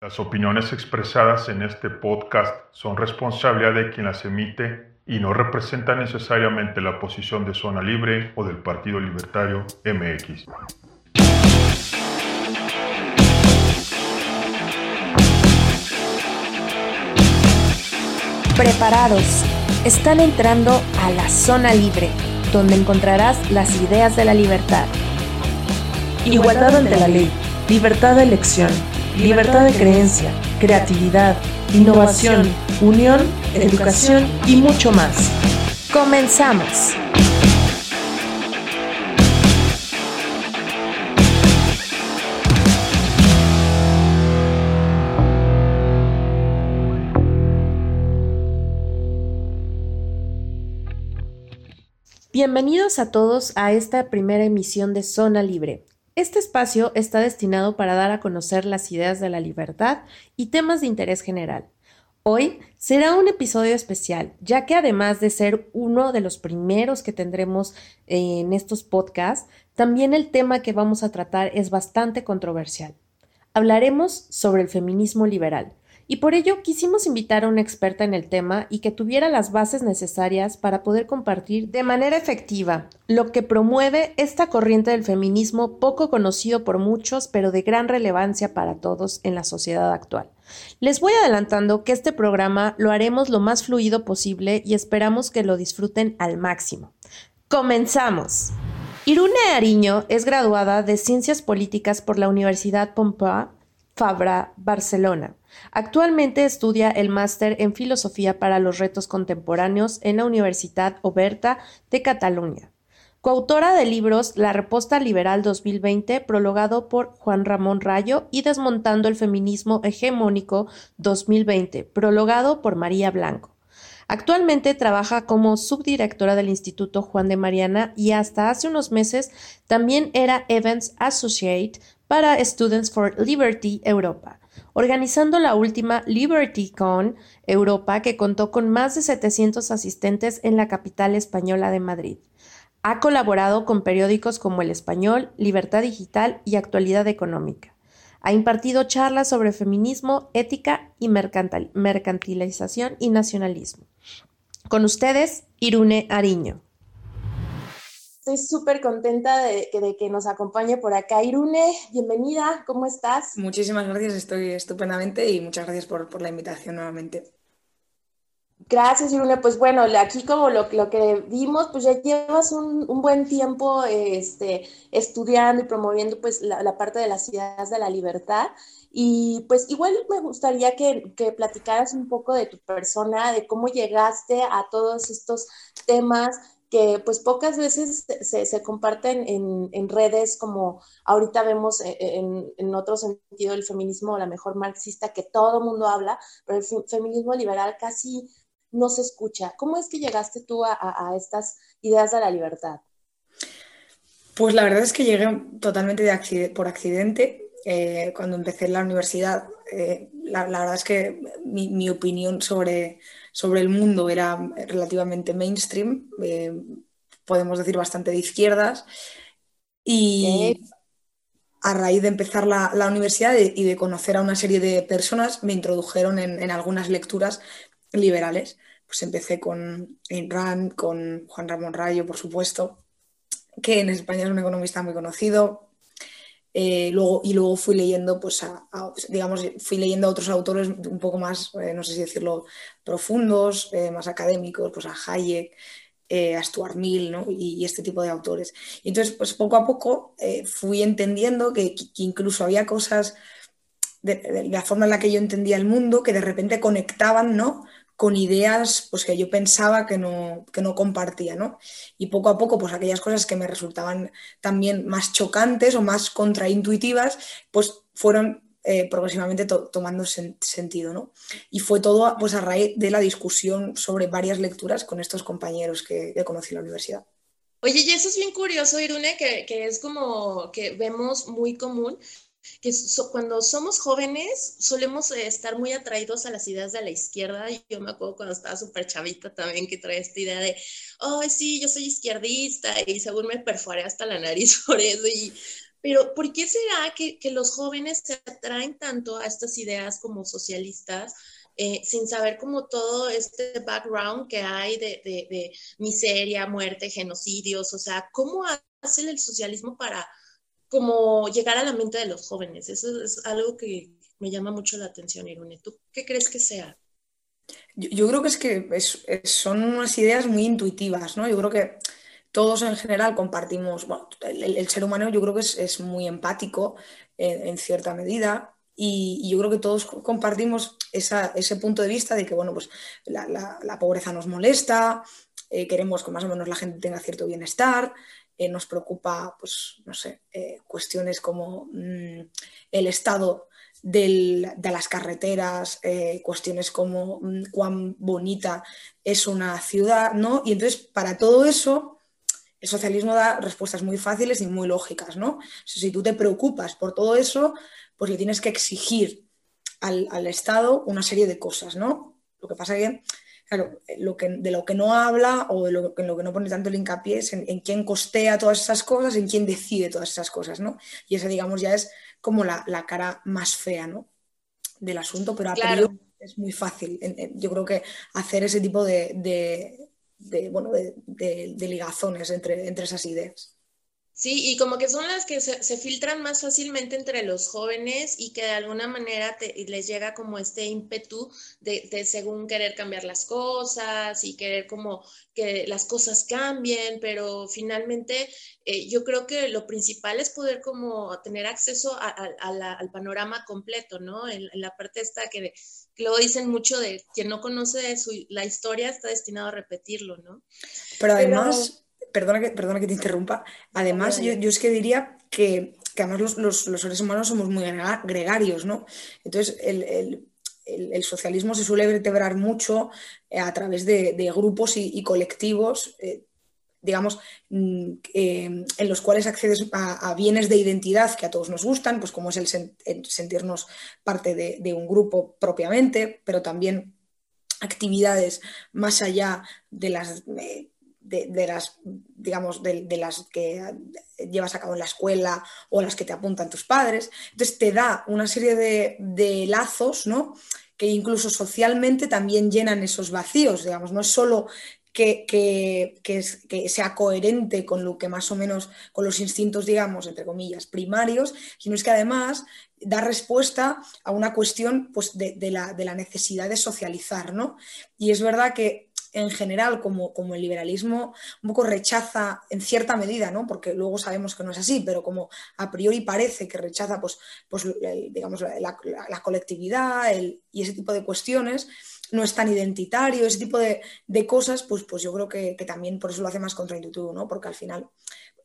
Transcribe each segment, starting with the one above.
Las opiniones expresadas en este podcast son responsabilidad de quien las emite y no representan necesariamente la posición de Zona Libre o del Partido Libertario MX. Preparados. Están entrando a la Zona Libre, donde encontrarás las ideas de la libertad. Igualdad ante la ley, libertad de elección libertad de creencia, creatividad, innovación, unión, educación y mucho más. Comenzamos. Bienvenidos a todos a esta primera emisión de Zona Libre, este espacio está destinado para dar a conocer las ideas de la libertad y temas de interés general. Hoy será un episodio especial, ya que además de ser uno de los primeros que tendremos en estos podcasts, también el tema que vamos a tratar es bastante controversial. Hablaremos sobre el feminismo liberal, y por ello quisimos invitar a una experta en el tema y que tuviera las bases necesarias para poder compartir de manera efectiva lo que promueve esta corriente del feminismo poco conocido por muchos pero de gran relevancia para todos en la sociedad actual. Les voy adelantando que este programa lo haremos lo más fluido posible y esperamos que lo disfruten al máximo. ¡Comenzamos! Irune Ariño es graduada de Ciencias Políticas por la Universidad Pompeu Fabra, Barcelona. Actualmente estudia el máster en Filosofía para los Retos Contemporáneos en la Universidad Oberta de Cataluña. Coautora de libros La Reposta Liberal 2020, prologado por Juan Ramón Rayo, y Desmontando el Feminismo Hegemónico 2020, prologado por María Blanco. Actualmente trabaja como subdirectora del Instituto Juan de Mariana y hasta hace unos meses también era Evans Associate para Students for Liberty Europa, organizando la última LibertyCon Europa que contó con más de 700 asistentes en la capital española de Madrid. Ha colaborado con periódicos como El Español, Libertad Digital y Actualidad Económica. Ha impartido charlas sobre feminismo, ética y mercantilización y nacionalismo. Con ustedes, Irune Ariño estoy súper contenta de, que nos acompañe por acá. Irune, bienvenida, ¿cómo estás? Muchísimas gracias, estoy estupendamente y muchas gracias por, la invitación nuevamente. Gracias, Irune. Pues bueno, aquí como lo, que vimos, pues ya llevas un, buen tiempo este, estudiando y promoviendo pues la, parte de las ideas de la libertad. Y pues igual me gustaría que, que, platicaras un poco de tu persona, de cómo llegaste a todos estos temas, que pues pocas veces se, comparten en, redes como ahorita vemos e, e, en, otro sentido el feminismo, la mejor marxista, que todo mundo habla, pero el feminismo liberal casi no se escucha. ¿Cómo es que llegaste tú a, estas ideas de la libertad? Pues la verdad es que llegué totalmente de por accidente. Eh, cuando empecé en la universidad, eh, la, verdad es que mi opinión sobre sobre el mundo era relativamente mainstream, eh, podemos decir bastante de izquierdas. Y a raíz de empezar la, universidad y de conocer a una serie de personas, me introdujeron en, algunas lecturas liberales. Pues empecé con Ayn Rand, con Juan Ramón Rayo, por supuesto, que en España es un economista muy conocido, eh, luego, y luego fui leyendo, pues, digamos, fui leyendo a otros autores un poco más, eh, no sé si decirlo, profundos, eh, más académicos, pues a Hayek, a Stuart Mill, ¿no? y, este tipo de autores. Y entonces, pues poco a poco fui entendiendo que, que, incluso había cosas de, de, la forma en la que yo entendía el mundo que de repente conectaban, ¿no? Con ideas pues, que yo pensaba que no, que no compartía, ¿no? Y poco a poco, pues aquellas cosas que me resultaban también más chocantes o más contraintuitivas, pues fueron eh, progresivamente tomando sentido, ¿no? Y fue todo pues, a raíz de la discusión sobre varias lecturas con estos compañeros que, que conocí en la universidad. Oye, y eso es bien curioso, Irune, que, que es como que vemos muy común que cuando somos jóvenes solemos eh, estar muy atraídos a las ideas de la izquierda. Yo me acuerdo cuando estaba súper chavita también que traía esta idea de, ay, sí, yo soy izquierdista y según me perforé hasta la nariz por eso. Y Pero ¿por qué será que, que los jóvenes se atraen tanto a estas ideas como socialistas? Eh, sin saber como todo este background que hay de, de, miseria, muerte, genocidios, o sea, ¿cómo hace el socialismo para como llegar a la mente de los jóvenes? Eso es algo que me llama mucho la atención, Irune. ¿Tú qué crees que sea? Yo, creo que es que son unas ideas muy intuitivas, ¿no? Yo creo que todos en general compartimos, bueno, el, ser humano yo creo que es, muy empático en cierta medida y, yo creo que todos compartimos ese punto de vista de que, bueno, pues la, pobreza nos molesta, eh, queremos que más o menos la gente tenga cierto bienestar, eh, nos preocupa, pues, no sé, eh, cuestiones como mm, el estado de las carreteras, cuestiones como mm, cuán bonita es una ciudad, ¿no? Y entonces, para todo eso, el socialismo da respuestas muy fáciles y muy lógicas, ¿no? si tú te preocupas por todo eso, pues le tienes que exigir al, Estado una serie de cosas, ¿no? Lo que pasa es que, claro, lo que, de lo que no habla o de lo, en lo que no pone tanto el hincapié es en, quién costea todas esas cosas, en quién decide todas esas cosas, ¿no? Y esa, digamos, ya es como la, cara más fea, ¿no? Del asunto, pero a priori es muy fácil. Yo creo que hacer ese tipo de, bueno, de, ligazones entre, entre esas ideas. Sí, y como que son las que se, filtran más fácilmente entre los jóvenes y que de alguna manera les llega como este ímpetu de, según querer cambiar las cosas y querer como que las cosas cambien, pero finalmente eh, yo creo que lo principal es poder como tener acceso al panorama completo, ¿no? En, la parte esta que, lo dicen mucho de quien no conoce la historia está destinado a repetirlo, ¿no? Pero además perdona que, perdona que te interrumpa, además yo, es que diría que, además los, seres humanos somos muy gregarios, ¿no? Entonces el, socialismo se suele vertebrar mucho eh, a través de, grupos y, colectivos. Eh, digamos, mm, eh, en los cuales accedes a, bienes de identidad que a todos nos gustan, pues como es el, sentirnos parte de, de, un grupo propiamente, pero también actividades más allá de las de, las, digamos, de, las que llevas a cabo en la escuela o las que te apuntan tus padres. Entonces te da una serie de, lazos, ¿no? que incluso socialmente también llenan esos vacíos, digamos, no es solo que, que, sea coherente con lo que más o menos, con los instintos, digamos, entre comillas, primarios, sino es que además da respuesta a una cuestión pues, de, la, de la, necesidad de socializar, ¿no? Y es verdad que en general, como, como, el liberalismo un poco rechaza en cierta medida, ¿no? porque luego sabemos que no es así, pero como a priori parece que rechaza pues, pues, digamos, la, colectividad y ese tipo de cuestiones, no es tan identitario, ese tipo de, cosas, pues, pues yo creo que, también por eso lo hace más contraintuitivo, ¿no? porque al final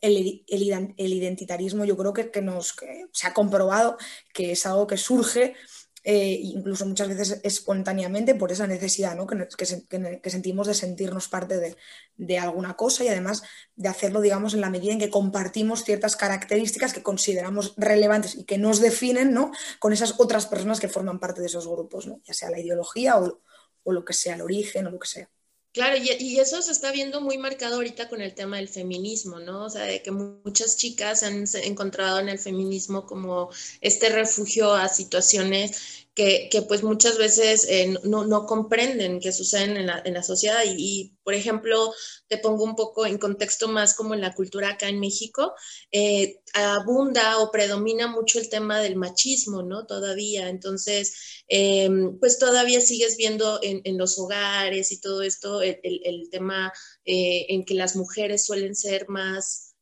el, el, identitarismo yo creo que, que nos, se ha comprobado que es algo que surge eh, incluso muchas veces espontáneamente por esa necesidad ¿no? que, sentimos de sentirnos parte de, de, alguna cosa y además de hacerlo, digamos, en la medida en que compartimos ciertas características que consideramos relevantes y que nos definen ¿no? con esas otras personas que forman parte de esos grupos, ya sea la ideología o, o lo que sea, el origen o lo que sea. Claro, y, eso se está viendo muy marcado ahorita con el tema del feminismo, ¿no? O sea, de que muchas chicas han encontrado en el feminismo como este refugio a situaciones que, pues muchas veces eh, no, no, comprenden que suceden en la, en la sociedad. Y, por ejemplo, te pongo un poco en contexto más como en la cultura acá en México, eh, abunda o predomina mucho el tema del machismo, ¿no? Todavía. Entonces, eh, pues todavía sigues viendo en, en, los hogares y todo esto el, el, tema en que las mujeres suelen ser más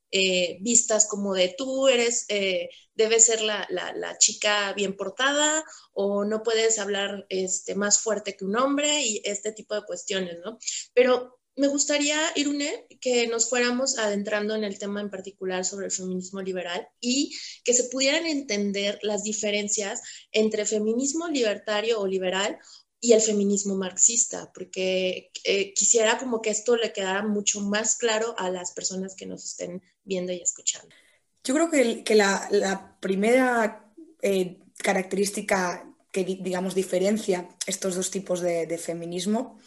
vistas como de tú eres, debes ser la, chica bien portada o no puedes hablar este, más fuerte que un hombre y este tipo de cuestiones, ¿no? Pero me gustaría, Irune, que nos fuéramos adentrando en el tema en particular sobre el feminismo liberal y que se pudieran entender las diferencias entre feminismo libertario o liberal y el feminismo marxista, porque eh, quisiera como que esto le quedara mucho más claro a las personas que nos estén viendo y escuchando. Yo creo que, la, primera eh, característica que, digamos, diferencia estos dos tipos de, feminismo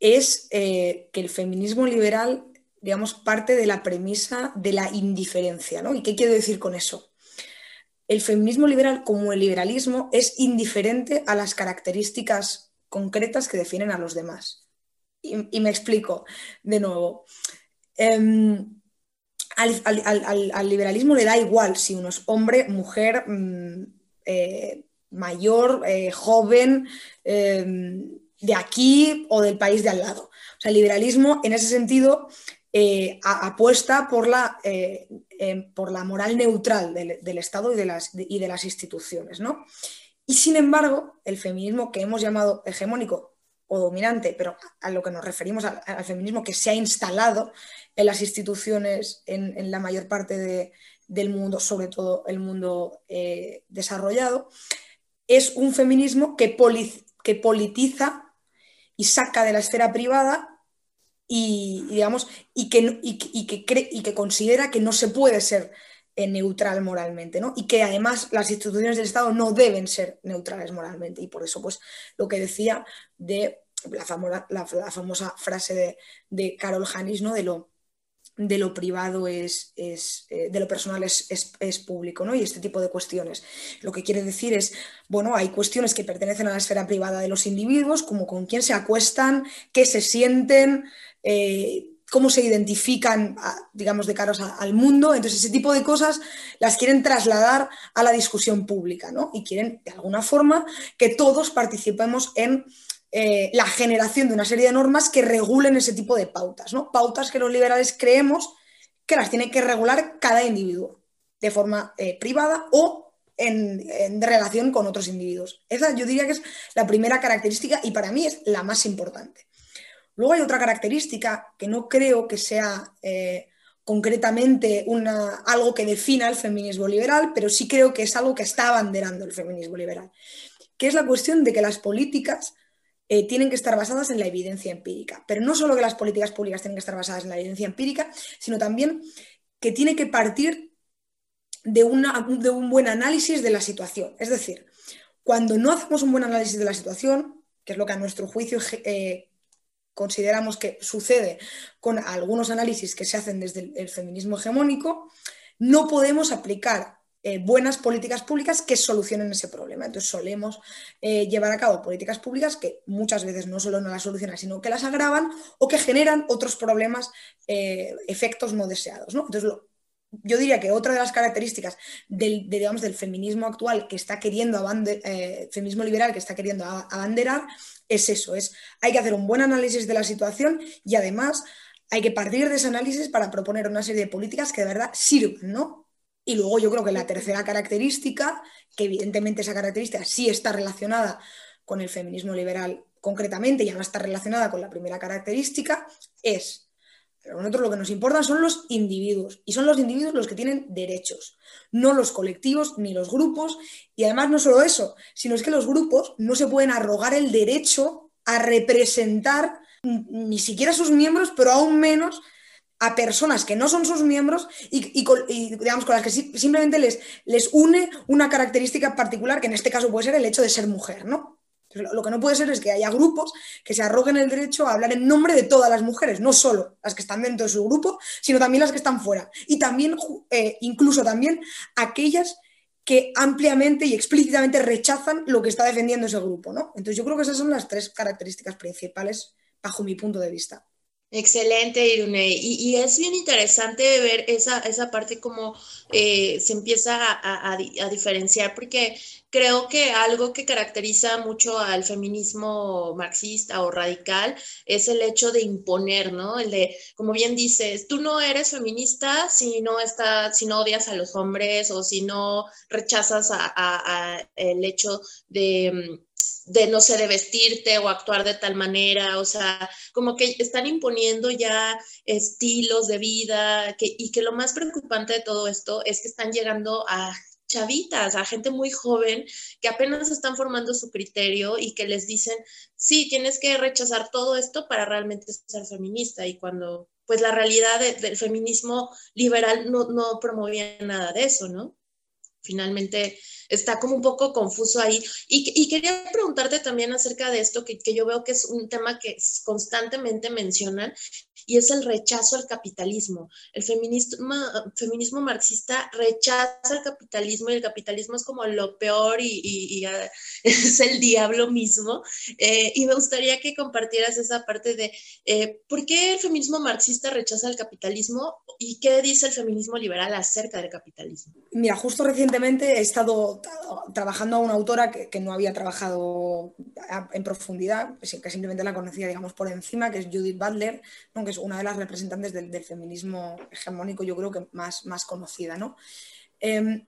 es eh, que el feminismo liberal digamos, parte de la premisa de la indiferencia, ¿no? ¿Y qué quiero decir con eso? El feminismo liberal, como el liberalismo, es indiferente a las características concretas que definen a los demás. Y, me explico de nuevo. Em, al, liberalismo le da igual si uno es hombre, mujer, mm, eh, mayor, eh, joven, em, de aquí o del país de al lado. O sea, el liberalismo en ese sentido eh, apuesta por la, por la moral neutral del, Estado y de, las, y de las instituciones. ¿no? Y sin embargo, el feminismo que hemos llamado hegemónico o dominante, pero a lo que nos referimos al, feminismo que se ha instalado en las instituciones en, la mayor parte del mundo, sobre todo el mundo eh, desarrollado, es un feminismo que, que politiza y saca de la esfera privada y, digamos, y que, y, que cree, y que considera que no se puede ser eh, neutral moralmente, ¿no? Y que además las instituciones del Estado no deben ser neutrales moralmente. Y por eso, pues, lo que decía de la famosa, la, famosa frase de, de Carol Hanis, ¿no? De lo, de lo privado es, es eh, de lo personal es, es, público, ¿no? Y este tipo de cuestiones. Lo que quiere decir es, bueno, hay cuestiones que pertenecen a la esfera privada de los individuos, como con quién se acuestan, qué se sienten, eh, cómo se identifican, digamos, de caros al mundo. Entonces, ese tipo de cosas las quieren trasladar a la discusión pública, ¿no? Y quieren, de alguna forma, que todos participemos en eh, la generación de una serie de normas que regulen ese tipo de pautas, ¿no? Pautas que los liberales creemos que las tiene que regular cada individuo, de forma eh, privada o en, relación con otros individuos. Esa yo diría que es la primera característica y para mí es la más importante. Luego hay otra característica que no creo que sea eh, concretamente una, algo que defina el feminismo liberal, pero sí creo que es algo que está abanderando el feminismo liberal, que es la cuestión de que las políticas eh, tienen que estar basadas en la evidencia empírica. Pero no solo que las políticas públicas tienen que estar basadas en la evidencia empírica, sino también que tiene que partir de, de un buen análisis de la situación. Es decir, cuando no hacemos un buen análisis de la situación, que es lo que a nuestro juicio eh, consideramos que sucede con algunos análisis que se hacen desde el feminismo hegemónico, no podemos aplicar eh, buenas políticas públicas que solucionen ese problema. Entonces solemos eh, llevar a cabo políticas públicas que muchas veces no solo no las solucionan, sino que las agravan o que generan otros problemas, eh, efectos no deseados. Entonces yo diría que otra de las características del, digamos, del feminismo actual que está queriendo, feminismo liberal que está queriendo abanderar, es eso, es hay que hacer un buen análisis de la situación y además hay que partir de ese análisis para proponer una serie de políticas que de verdad sirvan, ¿no? Y luego yo creo que la tercera característica, que evidentemente esa característica sí está relacionada con el feminismo liberal concretamente, ya no está relacionada con la primera característica, es, a nosotros lo que nos importa son los individuos, y son los individuos los que tienen derechos, no los colectivos ni los grupos, y además no solo eso, sino es que los grupos no se pueden arrogar el derecho a representar ni siquiera a sus miembros, pero aún menos a personas que no son sus miembros y, digamos, con las que simplemente les, les une una característica particular, que en este caso puede ser el hecho de ser mujer, ¿no? Lo, que no puede ser es que haya grupos que se arroguen el derecho a hablar en nombre de todas las mujeres, no solo las que están dentro de su grupo, sino también las que están fuera. Y también, eh, incluso también aquellas que ampliamente y explícitamente rechazan lo que está defendiendo ese grupo, ¿no? Entonces yo creo que esas son las tres características principales bajo mi punto de vista. Excelente, Irune. Y, es bien interesante ver esa, esa parte como eh, se empieza a, diferenciar, porque creo que algo que caracteriza mucho al feminismo marxista o radical es el hecho de imponer, ¿no? El de, como bien dices, tú no eres feminista si no, está, si no odias a los hombres o si no rechazas a el hecho de mm, de no sé, de vestirte o actuar de tal manera, o sea, como que están imponiendo ya estilos de vida que, y que lo más preocupante de todo esto es que están llegando a chavitas, a gente muy joven que apenas están formando su criterio y que les dicen, sí, tienes que rechazar todo esto para realmente ser feminista y cuando pues la realidad del feminismo liberal no, no promovía nada de eso, ¿no? Finalmente está como un poco confuso ahí. Y, quería preguntarte también acerca de esto, que, yo veo que es un tema que constantemente mencionan, y es el rechazo al capitalismo. El feminismo, feminismo marxista rechaza el capitalismo y el capitalismo es como lo peor y, ah, es el diablo mismo. Eh, y me gustaría que compartieras esa parte de eh, por qué el feminismo marxista rechaza el capitalismo y qué dice el feminismo liberal acerca del capitalismo. Mira, justo recientemente he estado trabajando a una autora que, no había trabajado en profundidad, que simplemente la conocía, digamos, por encima, que es Judith Butler, que es una de las representantes del, feminismo hegemónico, yo creo que más, más conocida. ¿no? Em,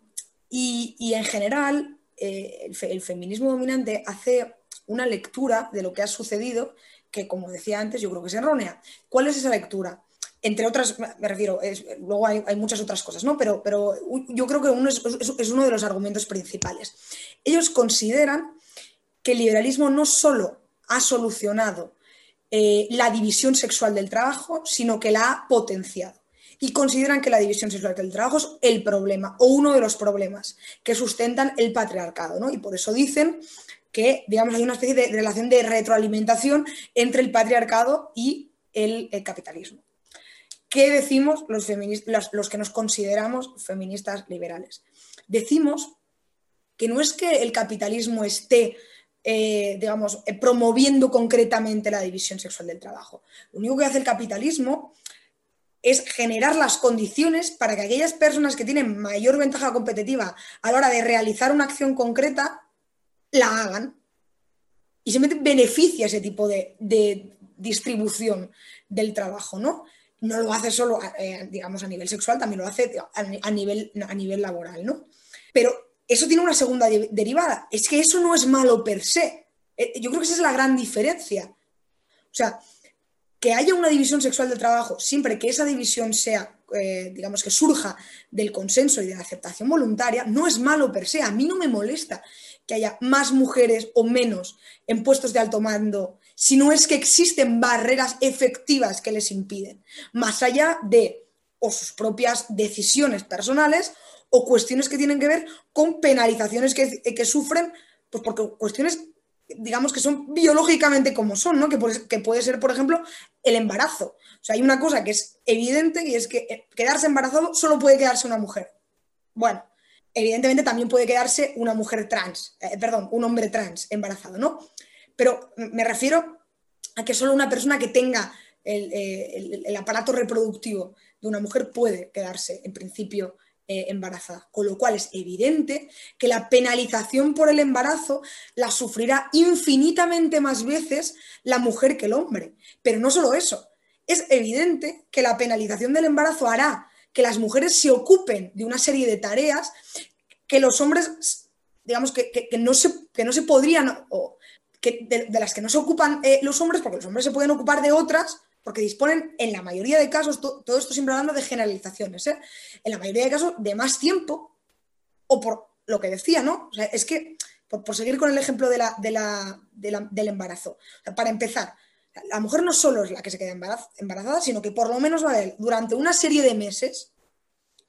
y, en general, eh, el, feminismo dominante hace una lectura de lo que ha sucedido que, como decía antes, yo creo que es errónea. ¿Cuál es esa lectura? Entre otras, me refiero, luego hay, muchas otras cosas, ¿no? Pero, pero yo creo que uno es, uno de los argumentos principales. Ellos consideran que el liberalismo no solo ha solucionado eh, la división sexual del trabajo, sino que la ha potenciado. Y consideran que la división sexual del trabajo es el problema o uno de los problemas que sustentan el patriarcado, ¿no? Y por eso dicen que, digamos, hay una especie de relación de retroalimentación entre el patriarcado y el capitalismo. ¿Qué decimos los, los que nos consideramos feministas liberales? Decimos que no es que el capitalismo esté eh, digamos, eh, promoviendo concretamente la división sexual del trabajo. Lo único que hace el capitalismo es generar las condiciones para que aquellas personas que tienen mayor ventaja competitiva a la hora de realizar una acción concreta, la hagan. Y se beneficia ese tipo de, de distribución del trabajo, ¿no? No lo hace solo, eh, digamos, a nivel sexual, también lo hace a, nivel, a nivel laboral, ¿no? Pero eso tiene una segunda derivada, es que eso no es malo per se. Eh, yo creo que esa es la gran diferencia. O sea, que haya una división sexual del trabajo, siempre que esa división sea, eh, digamos, que surja del consenso y de la aceptación voluntaria, no es malo per se. A mí no me molesta que haya más mujeres o menos en puestos de alto mando si no es que existen barreras efectivas que les impiden, más allá de o sus propias decisiones personales o cuestiones que tienen que ver con penalizaciones que, sufren, pues porque cuestiones, digamos, que son biológicamente como son, ¿no? Que puede, que puede ser, por ejemplo, el embarazo. O sea, hay una cosa que es evidente y es que eh, quedarse embarazado solo puede quedarse una mujer. Bueno, evidentemente también puede quedarse una mujer trans, eh, perdón, un hombre trans embarazado, ¿no? Pero me refiero a que solo una persona que tenga eh, el, aparato reproductivo de una mujer puede quedarse, en principio, eh, embarazada. Con lo cual es evidente que la penalización por el embarazo la sufrirá infinitamente más veces la mujer que el hombre. Pero no solo eso, es evidente que la penalización del embarazo hará que las mujeres se ocupen de una serie de tareas que los hombres, digamos, que, no, se, que no se podrían de, las que no se ocupan eh, los hombres, porque los hombres se pueden ocupar de otras, porque disponen, en la mayoría de casos, todo esto siempre hablando de generalizaciones, ¿eh? en la mayoría de casos, de más tiempo, o por lo que decía, ¿no? O sea, es que, por, seguir con el ejemplo de la, del embarazo, para empezar, la mujer no solo es la que se queda embarazada, sino que por lo menos va a haber durante una serie de meses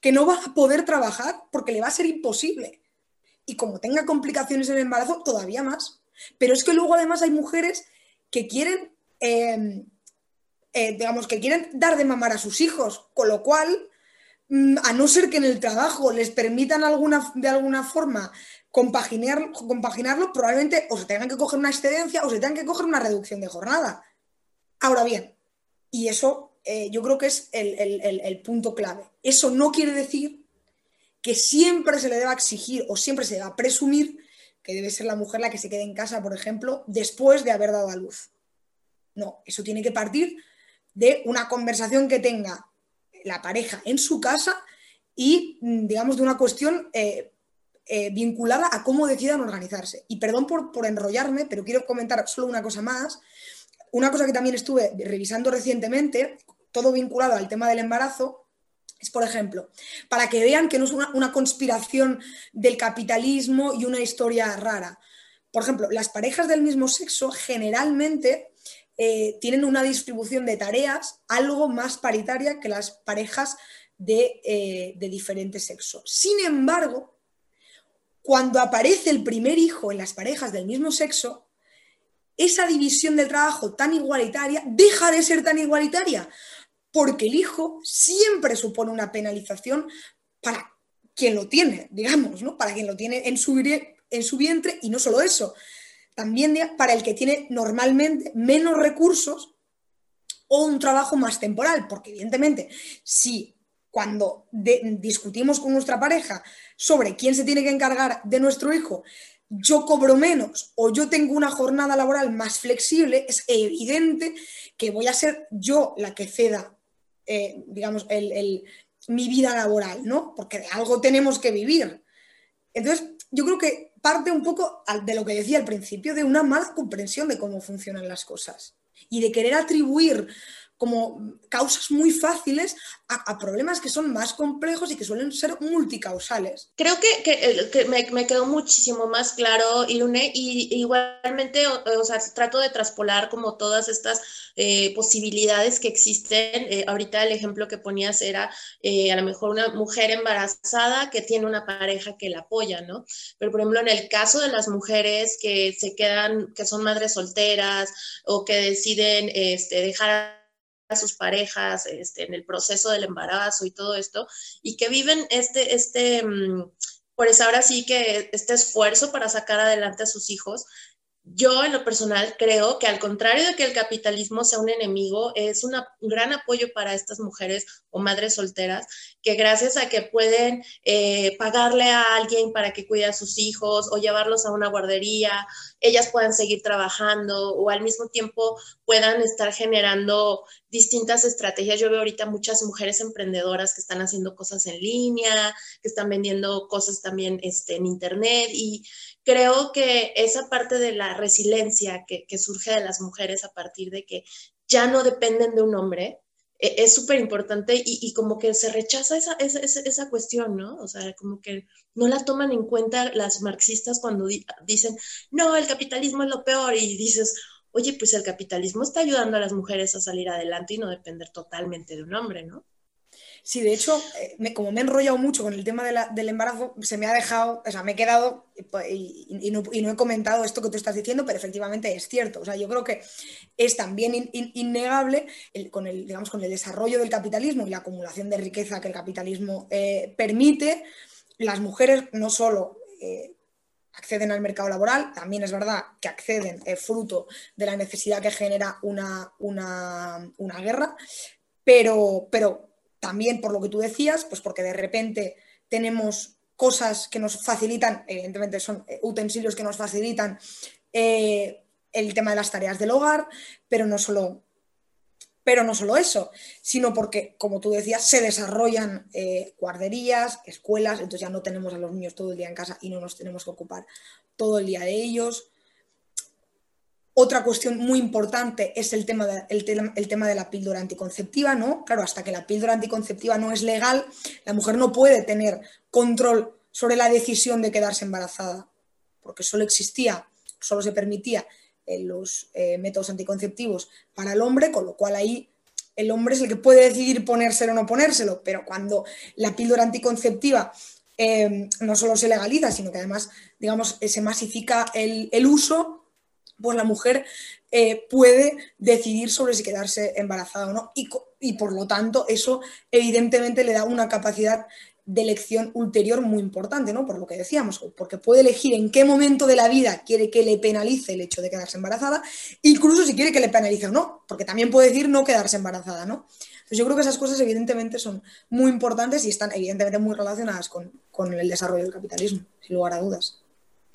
que no va a poder trabajar porque le va a ser imposible. Y como tenga complicaciones en el embarazo, todavía más. Pero es que luego además hay mujeres que quieren, em, eh, digamos, que quieren dar de mamar a sus hijos, con lo cual, mm, a no ser que en el trabajo les permitan alguna, de alguna forma compaginar, compaginarlo, probablemente o se tengan que coger una excedencia o se tengan que coger una reducción de jornada. Ahora bien, y eso eh, yo creo que es el punto clave. Eso no quiere decir que siempre se le deba exigir o siempre se deba presumir que debe ser la mujer la que se quede en casa, por ejemplo, después de haber dado a luz. No, eso tiene que partir de una conversación que tenga la pareja en su casa y, mm, digamos, de una cuestión eh, eh, vinculada a cómo decidan organizarse. Y perdón por, por enrollarme, pero quiero comentar solo una cosa más. Una cosa que también estuve revisando recientemente, todo vinculado al tema del embarazo, es, por ejemplo, para que vean que no es una, conspiración del capitalismo y una historia rara. Por ejemplo, las parejas del mismo sexo generalmente eh, tienen una distribución de tareas algo más paritaria que las parejas de, eh, de diferente sexo. Sin embargo, cuando aparece el primer hijo en las parejas del mismo sexo, esa división del trabajo tan igualitaria deja de ser tan igualitaria, porque el hijo siempre supone una penalización para quien lo tiene, digamos, ¿no? Para quien lo tiene en su, en su vientre y no solo eso, también para el que tiene normalmente menos recursos o un trabajo más temporal, porque evidentemente si cuando discutimos con nuestra pareja sobre quién se tiene que encargar de nuestro hijo, yo cobro menos o yo tengo una jornada laboral más flexible, es evidente que voy a ser yo la que ceda, eh, digamos, mi vida laboral, ¿no? Porque de algo tenemos que vivir. Entonces, yo creo que parte un poco de lo que decía al principio, de una mala comprensión de cómo funcionan las cosas y de querer atribuir como causas muy fáciles a, problemas que son más complejos y que suelen ser multicausales. Creo que, que, me, quedó muchísimo más claro, Irune, y igualmente, o, sea, trato de traspolar como todas estas eh, posibilidades que existen. Eh, ahorita el ejemplo que ponías era eh, a lo mejor una mujer embarazada que tiene una pareja que la apoya, ¿no? Pero por ejemplo, en el caso de las mujeres que se quedan, que son madres solteras o que deciden este, dejar a sus parejas este, en el proceso del embarazo y todo esto, y que viven este, este, mm, pues ahora sí que este esfuerzo para sacar adelante a sus hijos, yo en lo personal creo que al contrario de que el capitalismo sea un enemigo, es un gran apoyo para estas mujeres o madres solteras que gracias a que pueden eh, pagarle a alguien para que cuide a sus hijos o llevarlos a una guardería, ellas puedan seguir trabajando o al mismo tiempo puedan estar generando distintas estrategias. Yo veo ahorita muchas mujeres emprendedoras que están haciendo cosas en línea, que están vendiendo cosas también este, en internet y creo que esa parte de la resiliencia que, surge de las mujeres a partir de que ya no dependen de un hombre, e, es súper importante y, como que se rechaza esa, esa, esa, cuestión, ¿no? O sea, como que no la toman en cuenta las marxistas cuando dicen, no, el capitalismo es lo peor y dices, oye, pues el capitalismo está ayudando a las mujeres a salir adelante y no depender totalmente de un hombre, ¿no? Sí, de hecho, eh, como me he enrollado mucho con el tema del embarazo, se me ha dejado, o sea, me he quedado pues, y, no, he comentado esto que tú estás diciendo, pero efectivamente es cierto. O sea, yo creo que es también innegable con, el, digamos, con el desarrollo del capitalismo y la acumulación de riqueza que el capitalismo eh, permite, las mujeres no solo... Eh, acceden al mercado laboral, también es verdad que acceden fruto de la necesidad que genera una, una, una guerra, pero, pero también por lo que tú decías, pues porque de repente tenemos cosas que nos facilitan, evidentemente son eh, utensilios que nos facilitan eh, el tema de las tareas del hogar, pero no solo, pero no solo eso, sino porque, como tú decías, se desarrollan eh, guarderías, escuelas, entonces ya no tenemos a los niños todo el día en casa y no nos tenemos que ocupar todo el día de ellos. Otra cuestión muy importante es el tema, de, la píldora anticonceptiva, ¿no? Claro, hasta que la píldora anticonceptiva no es legal, la mujer no puede tener control sobre la decisión de quedarse embarazada, porque solo existía, solo se permitía en los eh, métodos anticonceptivos para el hombre, con lo cual ahí el hombre es el que puede decidir ponérselo o no ponérselo, pero cuando la píldora anticonceptiva eh, no solo se legaliza, sino que además, digamos, se masifica el uso, pues la mujer eh, puede decidir sobre si quedarse embarazada o no. Y, por lo tanto, eso evidentemente le da una capacidad de elección ulterior muy importante, ¿no? Por lo que decíamos, porque puede elegir en qué momento de la vida quiere que le penalice el hecho de quedarse embarazada, incluso si quiere que le penalice o no, porque también puede decir no quedarse embarazada, ¿no? Entonces yo creo que esas cosas evidentemente son muy importantes y están evidentemente muy relacionadas con, con el desarrollo del capitalismo, sin lugar a dudas.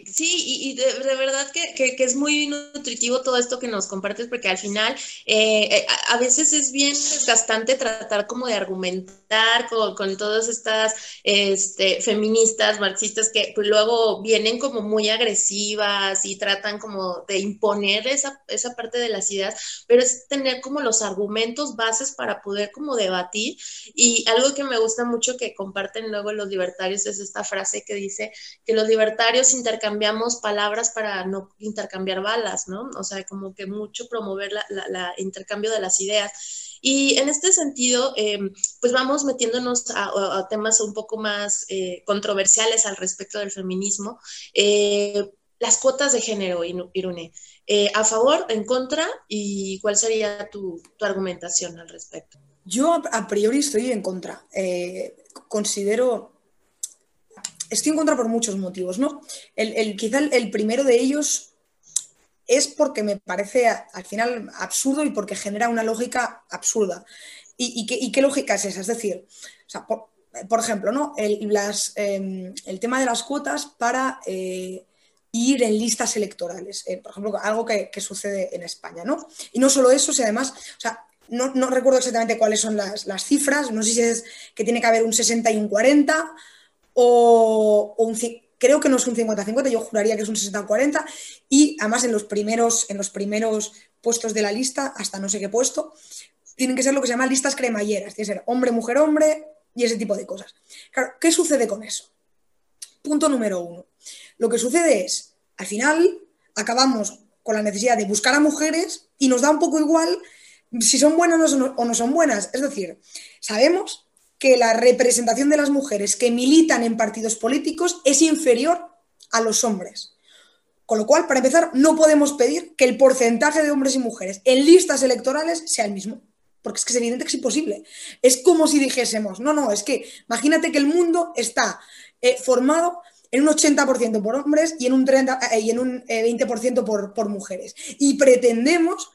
Sí, y, de, verdad que, es muy nutritivo todo esto que nos compartes, porque al final eh, eh, a, veces es bien desgastante tratar como de argumentar con, con todas estas este, feministas, marxistas, que pues, luego vienen como muy agresivas y tratan como de imponer esa, esa parte de las ideas, pero es tener como los argumentos bases para poder como debatir. Y algo que me gusta mucho que comparten luego los libertarios es esta frase que dice que los libertarios intercambian intercambiamos palabras para no intercambiar balas, ¿no? O sea, como que mucho promover la, intercambio de las ideas. Y en este sentido, em, pues vamos metiéndonos a, temas un poco más eh, controversiales al respecto del feminismo. Eh, las cuotas de género, Irune. Eh, ¿A favor, en contra? ¿Y cuál sería tu, argumentación al respecto? Yo a, priori estoy en contra. considero estoy en contra por muchos motivos, ¿no? El, quizá el, primero de ellos es porque me parece al final absurdo y porque genera una lógica absurda. ¿Y, qué, lógica es esa? Es decir, por, ejemplo, ¿no? El, em, el, tema de las cuotas para eh, ir en listas electorales, eh, por ejemplo, algo que, sucede en España, ¿no? Y no solo eso, si además, no, recuerdo exactamente cuáles son las, las, cifras, no sé si es que tiene que haber un 60 y un 40 o, un, creo que no es un 50-50, yo juraría que es un 60-40 y además en los, primeros, en los primeros puestos de la lista, hasta no sé qué puesto, tienen que ser lo que se llama listas cremalleras, tiene que ser hombre, mujer, hombre y ese tipo de cosas. Claro, ¿qué sucede con eso? Punto número uno. Lo que sucede es, al final, acabamos con la necesidad de buscar a mujeres y nos da un poco igual si son buenas o no son buenas. Es decir, sabemos que la representación de las mujeres que militan en partidos políticos es inferior a los hombres. Con lo cual, para empezar, no podemos pedir que el porcentaje de hombres y mujeres en listas electorales sea el mismo. Porque es que es evidente que es imposible. Es como si dijésemos, no, no, es que imagínate que el mundo está eh, formado en un 80% por hombres y en un, 30, eh, y en un 20% eh, por, por mujeres. Y pretendemos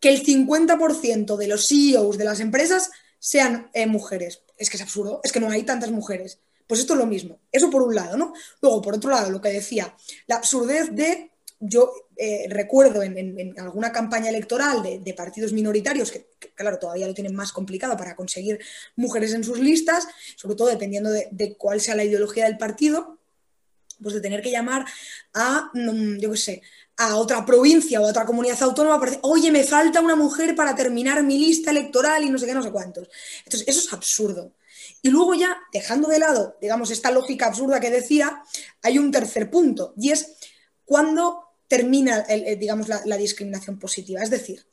que el 50% de los CEOs de las empresas sean mujeres es que es absurdo, es que no hay tantas mujeres. Pues esto es lo mismo. Eso por un lado, ¿no? Luego, por otro lado, lo que decía, la absurdez de, yo eh, recuerdo en, alguna campaña electoral de, partidos minoritarios, que, claro, todavía lo tienen más complicado para conseguir mujeres en sus listas, sobre todo dependiendo de, cuál sea la ideología del partido, pues de tener que llamar a, mm, yo qué sé, a otra provincia o a otra comunidad autónoma para oye, me falta una mujer para terminar mi lista electoral y no sé qué, no sé cuántos. Entonces, eso es absurdo. Y luego ya, dejando de lado, digamos, esta lógica absurda que decía, hay un tercer punto, y es cuando termina, digamos, la, discriminación positiva. Es decir,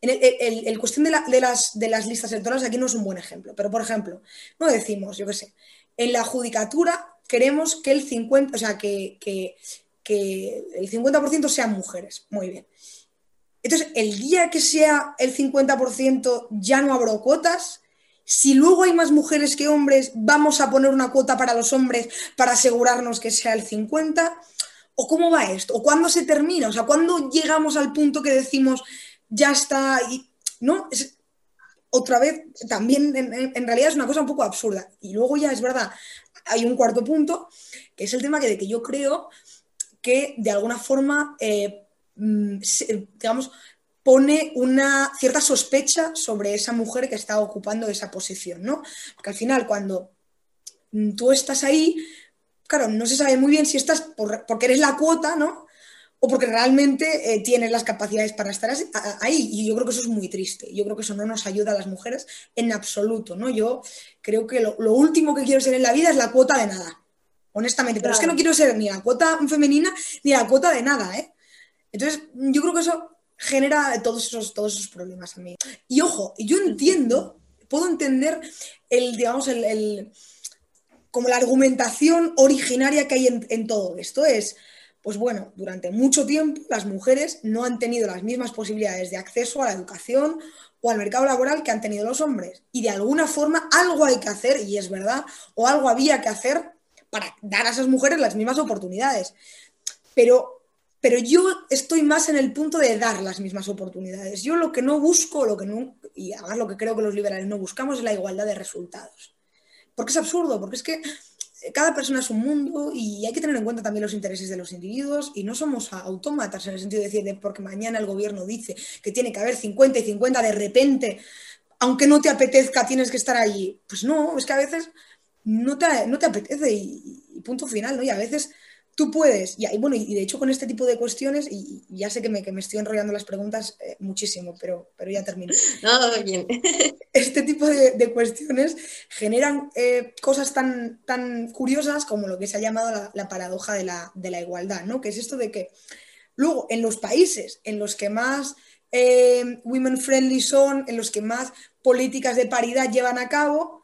en el, cuestión de, las, de las listas electorales aquí no es un buen ejemplo, pero, por ejemplo, no decimos, yo qué sé, en la judicatura queremos que el 50, o sea, que el 50% sean mujeres. Muy bien. Entonces, el día que sea el 50% ya no habrá cuotas. Si luego hay más mujeres que hombres, vamos a poner una cuota para los hombres para asegurarnos que sea el 50%. ¿O cómo va esto? ¿O cuándo se termina? O sea, ¿cuándo llegamos al punto que decimos ya está? Y, ¿No? Es, otra vez, también en, realidad es una cosa un poco absurda. Y luego ya es verdad, hay un cuarto punto, que es el tema que, de que yo creo que de alguna forma, eh, mm, digamos, pone una cierta sospecha sobre esa mujer que está ocupando esa posición, ¿no? Porque al final, cuando mm, tú estás ahí, claro, no se sabe muy bien si estás porque eres la cuota, ¿no? O porque realmente eh, tienes las capacidades para estar ahí. Y yo creo que eso es muy triste. Yo creo que eso no nos ayuda a las mujeres en absoluto, ¿no? Yo creo que lo último que quiero ser en la vida es la cuota de nada honestamente. Pero es que no quiero ser ni la cuota femenina ni la cuota de nada, ¿eh? Entonces, yo creo que eso genera todos esos, todos esos problemas a mí. Y ojo, yo entiendo, puedo entender el, digamos, el, como la argumentación originaria que hay en, en todo esto. Es, pues bueno, durante mucho tiempo las mujeres no han tenido las mismas posibilidades de acceso a la educación o al mercado laboral que han tenido los hombres. Y de alguna forma algo hay que hacer, y es verdad, o algo había que hacer para dar a esas mujeres las mismas oportunidades. Pero, pero yo estoy más en el punto de dar las mismas oportunidades. Yo lo que no busco, lo que no, y además lo que creo que los liberales no buscamos es la igualdad de resultados. Porque es absurdo, porque es que cada persona es un mundo y hay que tener en cuenta también los intereses de los individuos y no somos autómatas en el sentido de decir de porque mañana el gobierno dice que tiene que haber 50 y 50 de repente, aunque no te apetezca, tienes que estar allí. Pues no, es que a veces no te, no te apetece y, punto final, ¿no? Y a veces tú puedes, y, bueno, y de hecho con este tipo de cuestiones, y, ya sé que me, que me, estoy enrollando las preguntas eh, muchísimo, pero, pero ya termino. No, bien. Este tipo de, cuestiones generan eh, cosas tan, tan curiosas como lo que se ha llamado la, paradoja de la, de la, igualdad, ¿no? Que es esto de que luego en los países en los que más eh, women friendly son, en los que más políticas de paridad llevan a cabo,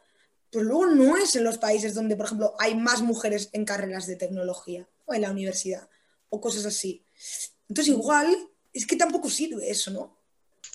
pues luego no es en los países donde, por ejemplo, hay más mujeres en carreras de tecnología o en la universidad o cosas así. Entonces, igual, es que tampoco sirve eso, ¿no?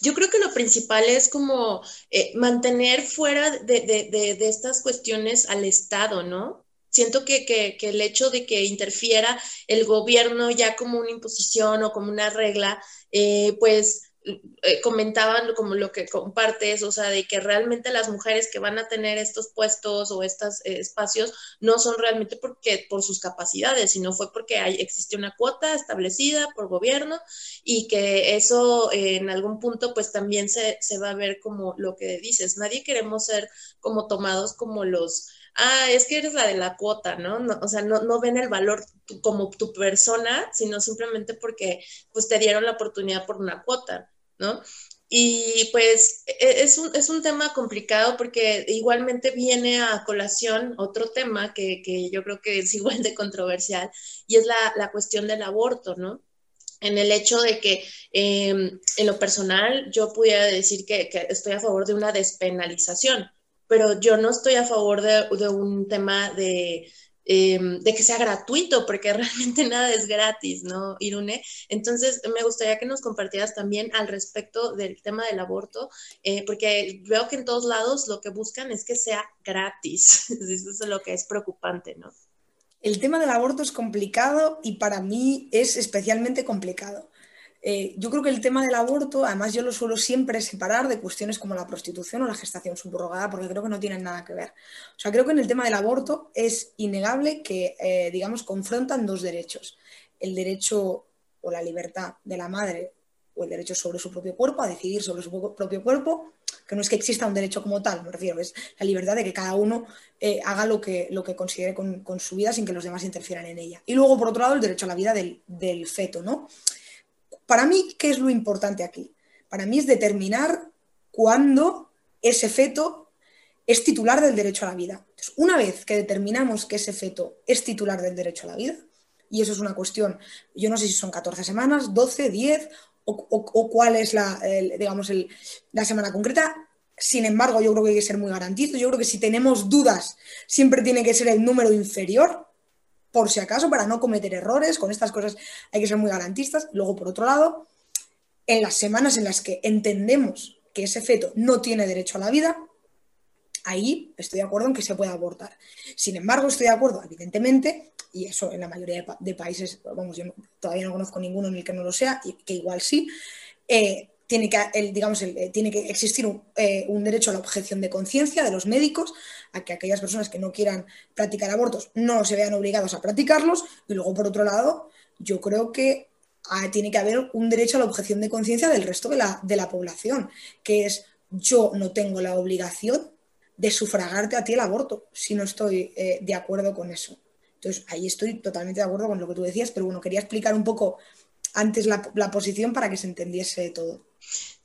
Yo creo que lo principal es como eh, mantener fuera de, estas cuestiones al Estado, ¿no? Siento que, que, el hecho de que interfiera el gobierno ya como una imposición o como una regla, eh, pues eh, comentaban como lo que compartes, o sea, de que realmente las mujeres que van a tener estos puestos o estos eh, espacios no son realmente porque por sus capacidades, sino fue porque existe una cuota establecida por gobierno y que eso eh, en algún punto pues también se, se va a ver como lo que dices, nadie queremos ser como tomados como los ah, es que eres la de la cuota, ¿no? no o sea, no, no, ven el valor como tu persona, sino simplemente porque pues te dieron la oportunidad por una cuota. ¿No? Y pues e, es un, es un, tema complicado porque igualmente viene a colación otro tema que, que yo creo que es igual de controversial y es la, la cuestión del aborto, ¿no? En el hecho de que em, en lo personal yo pudiera decir que, que, estoy a favor de una despenalización, pero yo no estoy a favor de, de un tema de, Em, de que sea gratuito, porque realmente nada es gratis, ¿no, Irune? Entonces, me gustaría que nos compartieras también al respecto del tema del aborto, eh, porque veo que en todos lados lo que buscan es que sea gratis. Eso es lo que es preocupante, ¿no? El tema del aborto es complicado y para mí es especialmente complicado. Eh, yo creo que el tema del aborto, además yo lo suelo siempre separar de cuestiones como la prostitución o la gestación subrogada, porque creo que no tienen nada que ver. O sea, creo que en el tema del aborto es innegable que, eh, digamos, confrontan dos derechos. El derecho o la libertad de la madre o el derecho sobre su propio cuerpo, a decidir sobre su propio cuerpo, que no es que exista un derecho como tal, me refiero, es la libertad de que cada uno eh, haga lo que, lo que considere con, su vida sin que los demás interfieran en ella. Y luego, por otro lado, el derecho a la vida del, del feto, ¿no? Para mí, ¿qué es lo importante aquí? Para mí es determinar cuándo ese feto es titular del derecho a la vida. una vez que determinamos que ese feto es titular del derecho a la vida, y eso es una cuestión, yo no sé si son 14 semanas, 12, 10 o, cuál es la, digamos, la semana concreta. Sin embargo, yo creo que hay que ser muy garantista. Yo creo que si tenemos dudas, siempre tiene que ser el número inferior por si acaso, para no cometer errores. Con estas cosas hay que ser muy garantistas. Luego, por otro lado, en las semanas en las que entendemos que ese feto no tiene derecho a la vida, ahí estoy de acuerdo en que se pueda abortar. Sin embargo, estoy de acuerdo, evidentemente, y eso en la mayoría de, países, vamos, yo todavía no conozco ninguno en el que no lo sea, y que igual sí, eh, tiene que, el, digamos, eh, tiene que existir eh, un, derecho a la objeción de conciencia de los médicos, a que aquellas personas que no quieran practicar abortos no se vean obligados a practicarlos. Y luego, por otro lado, yo creo que ah, tiene que haber un derecho a la objeción de conciencia del resto de la, de la población, que es yo no tengo la obligación de sufragarte a ti el aborto si no estoy eh, de acuerdo con eso. Entonces, ahí estoy totalmente de acuerdo con lo que tú decías, pero bueno, quería explicar un poco antes la, la posición para que se entendiese todo.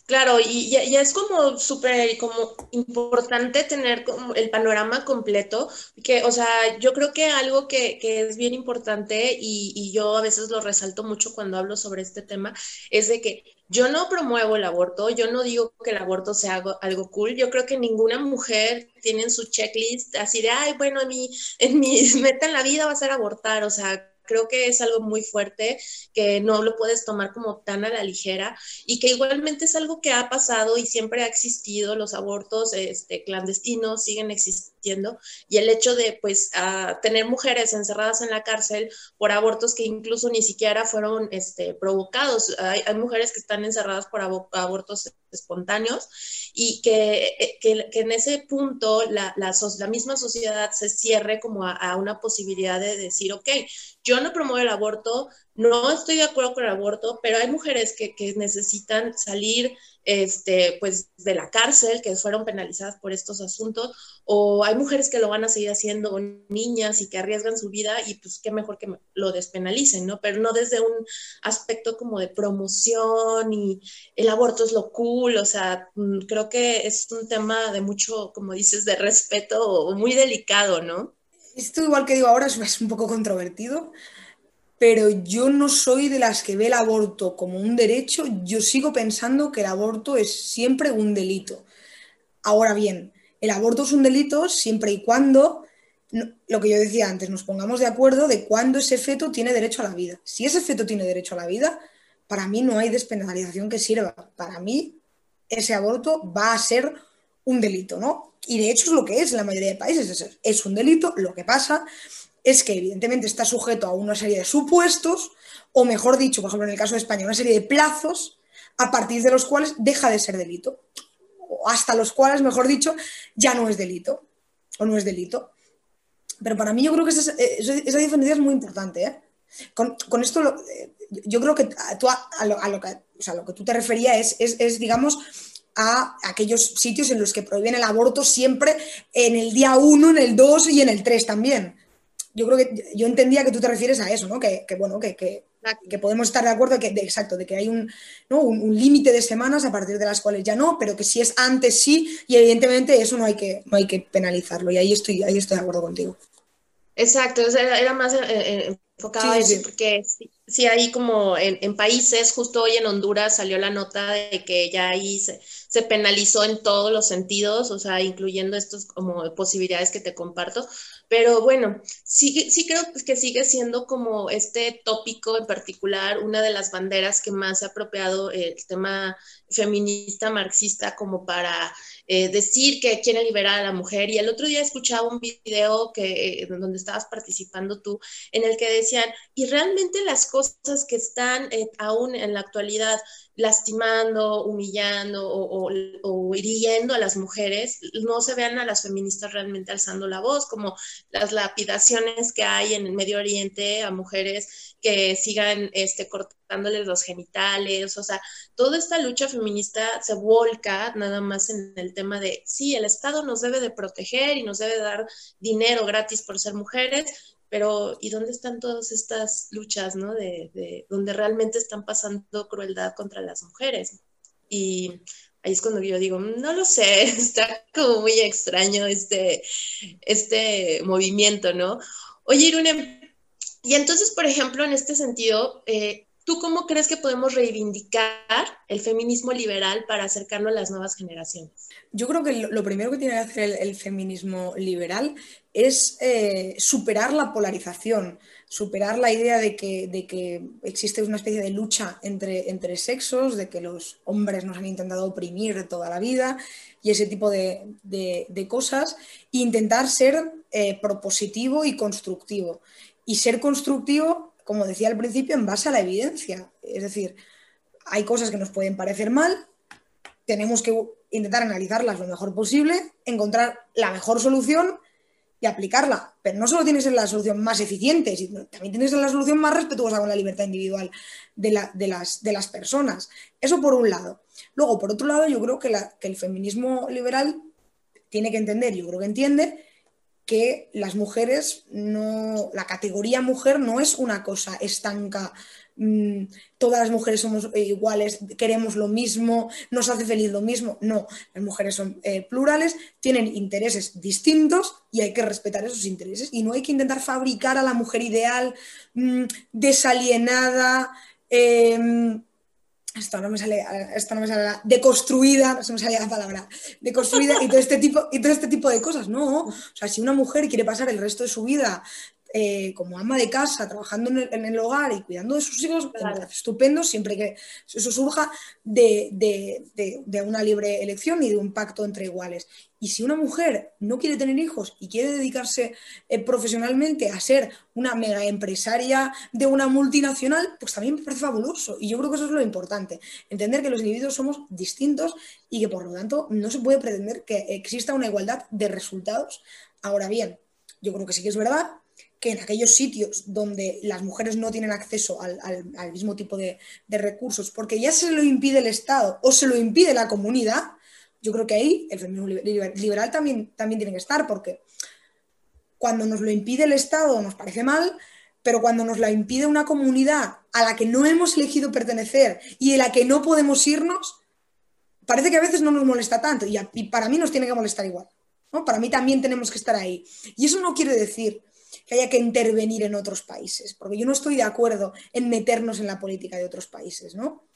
Claro, y ya, es como súper como importante tener como el panorama completo, que, o sea, yo creo que algo que, es bien importante y, y, yo a veces lo resalto mucho cuando hablo sobre este tema, es de que yo no promuevo el aborto, yo no digo que el aborto sea algo, algo cool, yo creo que ninguna mujer tiene en su checklist así de, ay, bueno, en mi, en mi meta en la vida va a ser abortar, o sea, creo que es algo muy fuerte que no lo puedes tomar como tan a la ligera y que igualmente es algo que ha pasado y siempre ha existido, los abortos este, clandestinos siguen existiendo y el hecho de pues tener mujeres encerradas en la cárcel por abortos que incluso ni siquiera fueron este, provocados, hay, mujeres que están encerradas por abortos espontáneos y que, que, en ese punto la, la, misma sociedad se cierre como a, a una posibilidad de decir, ok, yo no promuevo el aborto, no estoy de acuerdo con el aborto, pero hay mujeres que, necesitan salir este, pues, de la cárcel, que fueron penalizadas por estos asuntos, o hay mujeres que lo van a seguir haciendo, niñas y que arriesgan su vida, y pues qué mejor que lo despenalicen, ¿no? Pero no desde un aspecto como de promoción y el aborto es lo cool, o sea, mm, creo que es un tema de mucho, como dices, de respeto muy delicado, ¿no? Esto igual que digo ahora es un poco controvertido, pero yo no soy de las que ve el aborto como un derecho, yo sigo pensando que el aborto es siempre un delito. Ahora bien, el aborto es un delito siempre y cuando, lo que yo decía antes, nos pongamos de acuerdo de cuándo ese feto tiene derecho a la vida. Si ese feto tiene derecho a la vida, para mí no hay despenalización que sirva. Para mí ese aborto va a ser un delito, ¿no? Y de hecho es lo que es en la mayoría de países, es un delito. Lo que pasa es que evidentemente está sujeto a una serie de supuestos, o mejor dicho, por ejemplo, en el caso de España, una serie de plazos a partir de los cuales deja de ser delito, o hasta los cuales, mejor dicho, ya no es delito, o no es delito. Pero para mí yo creo que esa, diferencia es muy importante. ¿eh? Con, esto, eh, yo creo que a, lo, que, lo que tú te referías es, es, digamos, a aquellos sitios en los que prohíben el aborto siempre en el día 1, en el 2 y en el 3 también yo creo que yo entendía que tú te refieres a eso, ¿no? Que, bueno, que, que, podemos estar de acuerdo que, de, exacto, de que hay un, un, límite de semanas a partir de las cuales ya no, pero que si es antes sí, y evidentemente eso no hay que, no hay que penalizarlo, y ahí estoy, ahí estoy de acuerdo contigo. Exacto, era, más eh, eh, enfocado a eso, porque sí, hay como en, en, países, justo hoy en Honduras salió la nota de que ya ahí se, se penalizó en todos los sentidos, o sea, incluyendo estos como posibilidades que te comparto, pero bueno, sí, sí creo que sigue siendo como este tópico en particular, una de las banderas que más ha apropiado el tema feminista marxista como para eh, decir que quiere liberar a la mujer. Y el otro día escuchaba un video que, donde estabas participando tú, en el que decían, y realmente las cosas que están eh, aún en la actualidad lastimando, humillando o, hiriendo a las mujeres, no se vean a las feministas realmente alzando la voz, como las lapidaciones que hay en el Medio Oriente a mujeres que sigan este, cortándoles los genitales, o sea, toda esta lucha feminista se volca nada más en el tema de, sí, el Estado nos debe de proteger y nos debe dar dinero gratis por ser mujeres, pero ¿y dónde están todas estas luchas, ¿no? De, donde realmente están pasando crueldad contra las mujeres. Y ahí es cuando yo digo, no lo sé, está como muy extraño este, este movimiento, ¿no? Oye, Irune, y entonces, por ejemplo, en este sentido, eh, ¿Tú cómo crees que podemos reivindicar el feminismo liberal para acercarlo a las nuevas generaciones? Yo creo que lo, primero que tiene que hacer el, feminismo liberal es eh, superar la polarización, superar la idea de que, de que, existe una especie de lucha entre, entre sexos, de que los hombres nos han intentado oprimir toda la vida y ese tipo de, cosas, e intentar ser eh, propositivo y constructivo. Y ser constructivo como decía al principio, en base a la evidencia. Es decir, hay cosas que nos pueden parecer mal, tenemos que intentar analizarlas lo mejor posible, encontrar la mejor solución y aplicarla. Pero no solo tienes la solución más eficiente, sino también tienes la solución más respetuosa con la libertad individual de, las, personas. Eso por un lado. Luego, por otro lado, yo creo que, que el feminismo liberal tiene que entender, yo creo que entiende, que las mujeres no, la categoría mujer no es una cosa estanca, mm, todas las mujeres somos iguales, queremos lo mismo, nos hace feliz lo mismo. No, las mujeres son eh, plurales, tienen intereses distintos y hay que respetar esos intereses. Y no hay que intentar fabricar a la mujer ideal, mm, desalienada. Em, esto no me sale, esto no me sale, deconstruida, no se me salía la palabra, deconstruida y todo este tipo, y todo este tipo de cosas, no. O sea, si una mujer quiere pasar el resto de su vida eh, como ama de casa, trabajando en el, hogar y cuidando de sus hijos, estupendo, siempre que eso surja de, una libre elección y de un pacto entre iguales. Y si una mujer no quiere tener hijos y quiere dedicarse eh, profesionalmente a ser una mega empresaria de una multinacional, pues también me parece fabuloso. Y yo creo que eso es lo importante, entender que los individuos somos distintos y que por lo tanto no se puede pretender que exista una igualdad de resultados. Ahora bien, yo creo que sí que es verdad que en aquellos sitios donde las mujeres no tienen acceso al, mismo tipo de, recursos, porque ya se lo impide el Estado o se lo impide la comunidad, yo creo que ahí el feminismo liberal también, también tiene que estar, porque cuando nos lo impide el Estado nos parece mal, pero cuando nos la impide una comunidad a la que no hemos elegido pertenecer y en la que no podemos irnos, parece que a veces no nos molesta tanto y, para mí nos tiene que molestar igual. ¿no? Para mí también tenemos que estar ahí. Y eso no quiere decir que haya que intervenir en otros países, porque yo no estoy de acuerdo en meternos en la política de otros países, ¿no?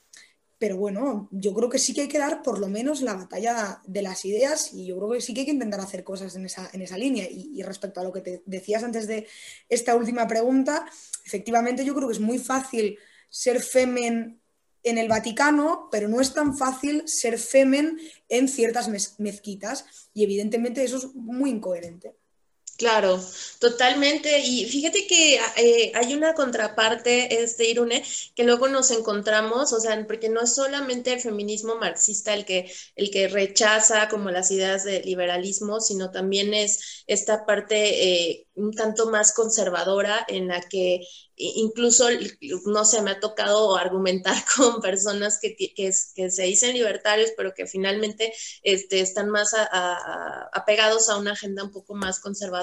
Pero bueno, yo creo que sí que hay que dar por lo menos la batalla de las ideas y yo creo que sí que hay que intentar hacer cosas en esa, en esa línea. Y, respecto a lo que te decías antes de esta última pregunta, efectivamente yo creo que es muy fácil ser femen en el Vaticano, pero no es tan fácil ser femen en ciertas mezquitas y evidentemente eso es muy incoherente. Claro, totalmente. Y fíjate que eh, hay una contraparte, este Irune, que luego nos encontramos, o sea, porque no es solamente el feminismo marxista el que, el que rechaza como las ideas del liberalismo, sino también es esta parte eh, un tanto más conservadora en la que incluso, no sé, me ha tocado argumentar con personas que, que, se dicen libertarios, pero que finalmente este, están más apegados a una agenda un poco más conservadora.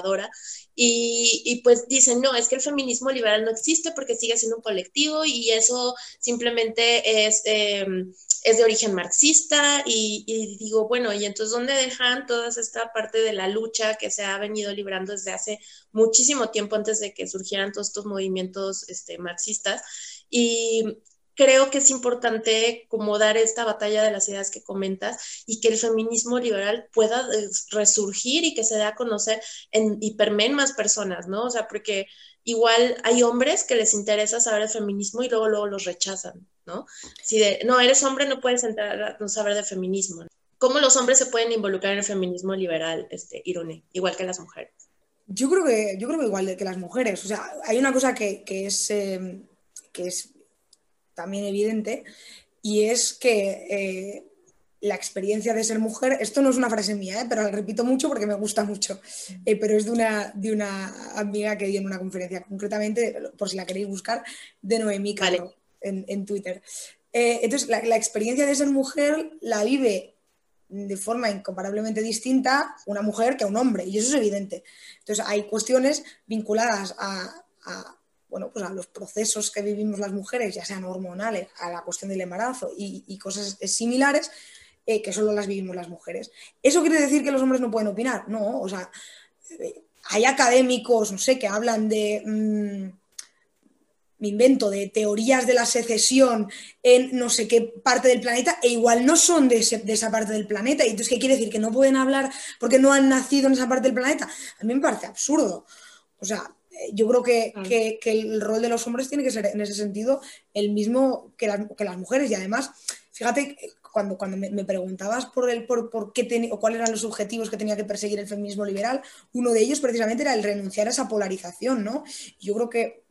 Y, pues dicen, no, es que el feminismo liberal no existe porque sigue siendo un colectivo y eso simplemente es... Em, es de origen marxista y, digo, bueno, y entonces ¿dónde dejan toda esta parte de la lucha que se ha venido librando desde hace muchísimo tiempo antes de que surgieran todos estos movimientos este, marxistas? Y creo que es importante como dar esta batalla de las ideas que comentas y que el feminismo liberal pueda resurgir y que se dé a conocer en, y permeen más personas, ¿no? O sea, porque igual hay hombres que les interesa saber el feminismo y luego, luego los rechazan, ¿no? Si de, no, eres hombre, no puedes entrar a no saber de feminismo. ¿Cómo los hombres se pueden involucrar en el feminismo liberal, este, igual que las mujeres? Yo creo que, yo creo que igual que las mujeres. O sea, hay una cosa que, es, em, que es también evidente y es que eh, la experiencia de ser mujer, esto no es una frase mía, ¿eh? pero la repito mucho porque me gusta mucho, eh, pero es de una, de una amiga que dio en una conferencia, concretamente, por si la queréis buscar, de Noemí Caro en, Twitter. Entonces, la, experiencia de ser mujer la vive de forma incomparablemente distinta una mujer que un hombre, y eso es evidente. Entonces, hay cuestiones vinculadas a, bueno, pues a los procesos que vivimos las mujeres, ya sean hormonales, a la cuestión del embarazo y, cosas similares, eh, que solo las vivimos las mujeres. ¿Eso quiere decir que los hombres no pueden opinar? No, o sea, eh, hay académicos, no sé, que hablan de... Mm, me invento, de teorías de la secesión en no sé qué parte del planeta e igual no son de, esa parte del planeta. Y entonces, ¿qué quiere decir? ¿Que no pueden hablar porque no han nacido en esa parte del planeta? A mí me parece absurdo. O sea, yo creo que, el rol de los hombres tiene que ser en ese sentido el mismo que, que las mujeres. Y además, fíjate, cuando, cuando me, preguntabas por, el, por, por qué o cuáles eran los objetivos que tenía que perseguir el feminismo liberal, uno de ellos precisamente era el renunciar a esa polarización, ¿no? Yo creo que,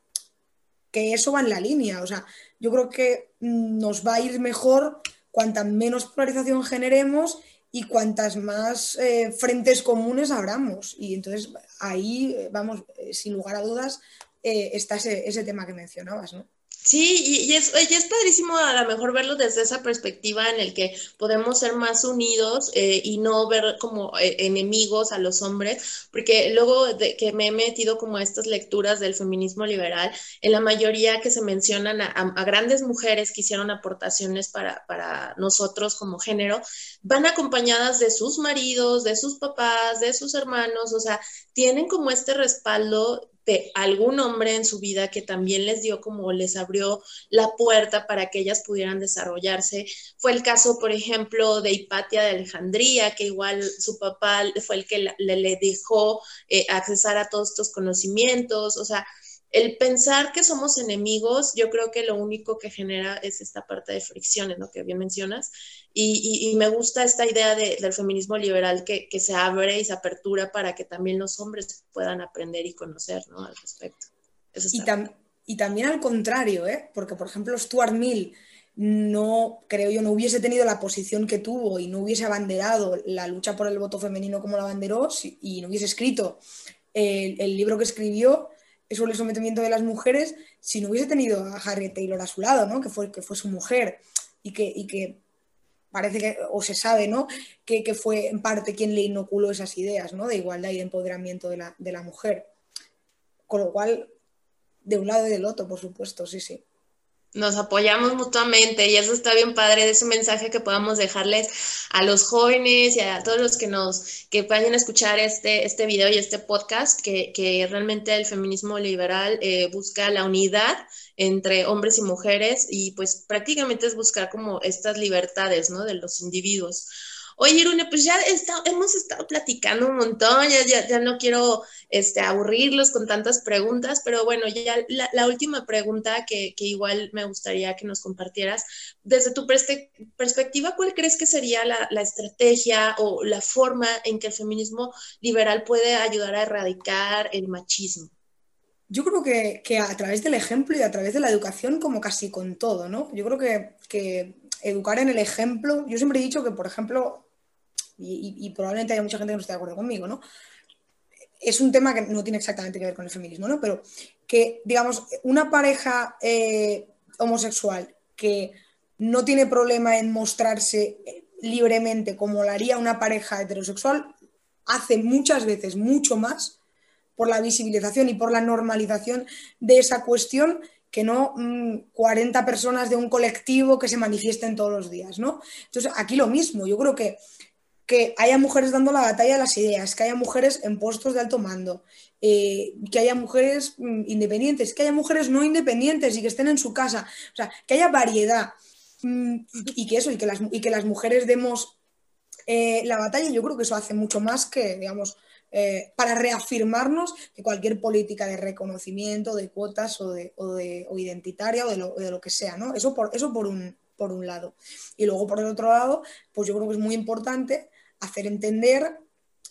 que eso va en la línea, o sea, yo creo que nos va a ir mejor cuanta menos polarización generemos y cuantas más eh, frentes comunes abramos. Y entonces ahí, eh, vamos, eh, sin lugar a dudas, está ese, ese tema que mencionabas, ¿no? Sí, y, es, y es padrísimo a lo mejor verlo desde esa perspectiva en el que podemos ser más unidos eh, y no ver como eh, enemigos a los hombres, porque luego de que me he metido como a estas lecturas del feminismo liberal, en la mayoría que se mencionan a, grandes mujeres que hicieron aportaciones para, para nosotros como género, van acompañadas de sus maridos, de sus papás, de sus hermanos, o sea, tienen como este respaldo de algún hombre en su vida que también les dio como les abrió la puerta para que ellas pudieran desarrollarse. Fue el caso, por ejemplo, de Hipatia de Alejandría, que igual su papá fue el que le, dejó eh, accesar a todos estos conocimientos, o sea, el pensar que somos enemigos, yo creo que lo único que genera es esta parte de fricciones, lo que bien mencionas. Y, me gusta esta idea del feminismo liberal que, se abre y se apertura para que también los hombres puedan aprender y conocer ¿no? al respecto. y, y, también al contrario, ¿eh? porque por ejemplo Stuart Mill no, creo yo, no hubiese tenido la posición que tuvo y no hubiese abanderado la lucha por el voto femenino como la abanderó y no hubiese escrito el libro que escribió sobre el sometimiento de las mujeres si no hubiese tenido a Harriet Taylor a su lado, ¿no? que, fue, que fue su mujer y que, y que parece que, o se sabe, ¿no? Que, que, fue en parte quien le inoculó esas ideas, ¿no? De igualdad y de empoderamiento de la, de la mujer. Con lo cual, de un lado y del otro, por supuesto, sí, sí nos apoyamos mutuamente y eso está bien padre de ese mensaje que podamos dejarles a los jóvenes y a todos los que nos que vayan a escuchar este, este video y este podcast, que, que realmente el feminismo liberal eh, busca la unidad entre hombres y mujeres y pues prácticamente es buscar como estas libertades, ¿no? De los individuos. Oye, Irune, pues ya hemos estado platicando un montón, ya, ya, no quiero este, aburrirlos con tantas preguntas, pero bueno, ya la, última pregunta que, igual me gustaría que nos compartieras, desde tu perspectiva, ¿cuál crees que sería la, la, estrategia o la forma en que el feminismo liberal puede ayudar a erradicar el machismo? Yo creo que, que, a través del ejemplo y a través de la educación, como casi con todo, ¿no? Yo creo que, que educar en el ejemplo, yo siempre he dicho que, por ejemplo, y, probablemente haya mucha gente que no esté de acuerdo conmigo, ¿no? Es un tema que no tiene exactamente que ver con el feminismo, ¿no? Pero que, digamos, una pareja eh, homosexual que no tiene problema en mostrarse libremente como lo haría una pareja heterosexual, hace muchas veces mucho más por la visibilización y por la normalización de esa cuestión que no 40 mm, personas de un colectivo que se manifiesten todos los días, ¿no? Entonces, aquí lo mismo, yo creo que que haya mujeres dando la batalla de las ideas, que haya mujeres en puestos de alto mando, eh, que haya mujeres mm, independientes, que haya mujeres no independientes y que estén en su casa, o sea, que haya variedad mm, y que eso, y que las, y que las mujeres demos eh, la batalla, yo creo que eso hace mucho más que, digamos, eh, para reafirmarnos que cualquier política de reconocimiento, de cuotas o, de, o, de, o identitaria o de, lo, de lo que sea, ¿no? Eso por, eso por un, por un lado. Y luego por el otro lado, pues yo creo que es muy importante hacer entender,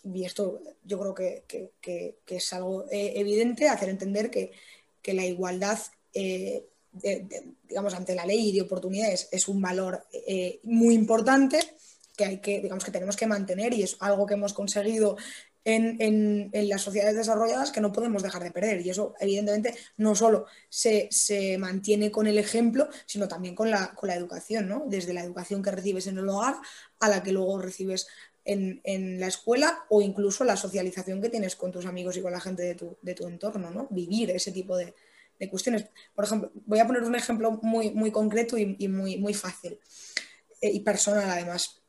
y esto yo creo que, es algo eh, evidente, hacer entender que, la igualdad, eh, digamos, ante la ley y de oportunidades es un valor eh, muy importante que hay que, digamos, que tenemos que mantener y es algo que hemos conseguido en, las sociedades desarrolladas que no podemos dejar de perder. Y eso, evidentemente, no solo se, mantiene con el ejemplo, sino también con la, con la educación, ¿no? Desde la educación que recibes en el hogar a la que luego recibes en, la escuela o incluso la socialización que tienes con tus amigos y con la gente de tu, entorno, ¿no? Vivir ese tipo de, cuestiones. Por ejemplo, voy a poner un ejemplo muy, concreto y, muy, fácil eh, y personal además.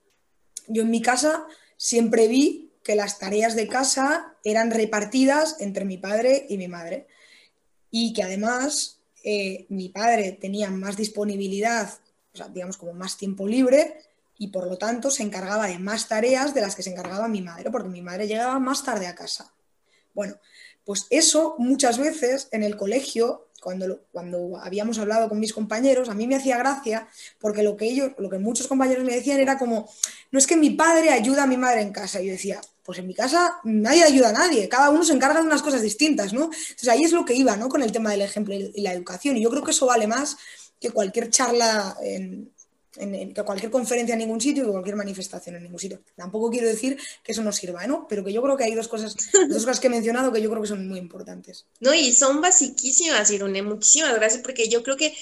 Yo en mi casa siempre vi que las tareas de casa eran repartidas entre mi padre y mi madre y que además eh, mi padre tenía más disponibilidad, digamos como más tiempo libre y por lo tanto se encargaba de más tareas de las que se encargaba mi madre, porque mi madre llegaba más tarde a casa. Bueno, pues eso muchas veces en el colegio, cuando, cuando habíamos hablado con mis compañeros, a mí me hacía gracia porque lo que ellos, lo que muchos compañeros me decían era como, no es que mi padre ayuda a mi madre en casa. Y yo decía, pues en mi casa nadie ayuda a nadie, cada uno se encarga de unas cosas distintas, ¿no? Entonces ahí es lo que iba, ¿no? Con el tema del ejemplo y la educación. Y yo creo que eso vale más que cualquier charla en, en, cualquier conferencia en ningún sitio y cualquier manifestación en ningún sitio. Tampoco quiero decir que eso no sirva, ¿no? Pero que yo creo que hay dos cosas, dos cosas que he mencionado que yo creo que son muy importantes. No, y son basiquísimas, Irune, muchísimas gracias, porque yo creo que eh,